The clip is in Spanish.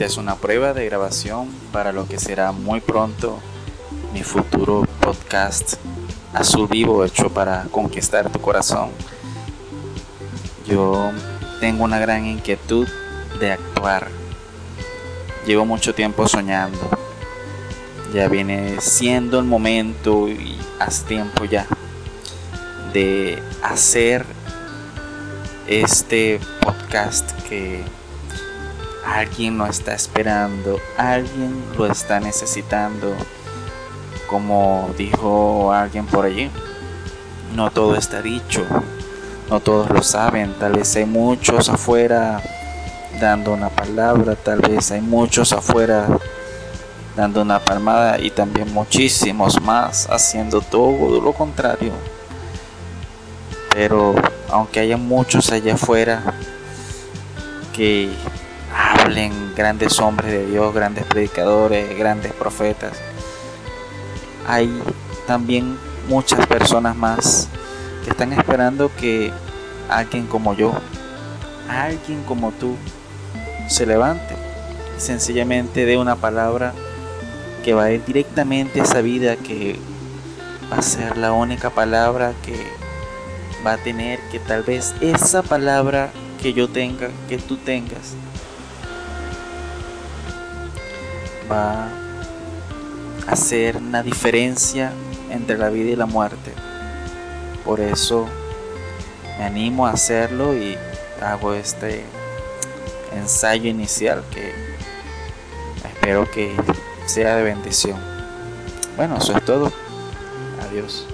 Es una prueba de grabación para lo que será muy pronto mi futuro podcast azul vivo hecho para conquistar tu corazón. Yo tengo una gran inquietud de actuar. Llevo mucho tiempo soñando. Ya viene siendo el momento y hace tiempo ya de hacer este podcast que alguien lo está esperando, alguien lo está necesitando. Como dijo alguien por allí, no todo está dicho, no todos lo saben, tal vez hay muchos afuera dando una palabra, tal vez hay muchos afuera dando una palmada y también muchísimos más haciendo todo lo contrario. Pero aunque haya muchos allá afuera que hablen grandes hombres de Dios, grandes predicadores, grandes profetas. Hay también muchas personas más que están esperando que alguien como yo, alguien como tú, se levante y sencillamente dé una palabra que va a ir directamente a esa vida que va a ser la única palabra que va a tener que tal vez esa palabra que yo tenga, que tú tengas, va a hacer una diferencia entre la vida y la muerte. Por eso me animo a hacerlo y hago este ensayo inicial que espero que sea de bendición. Bueno, eso es todo. Adiós.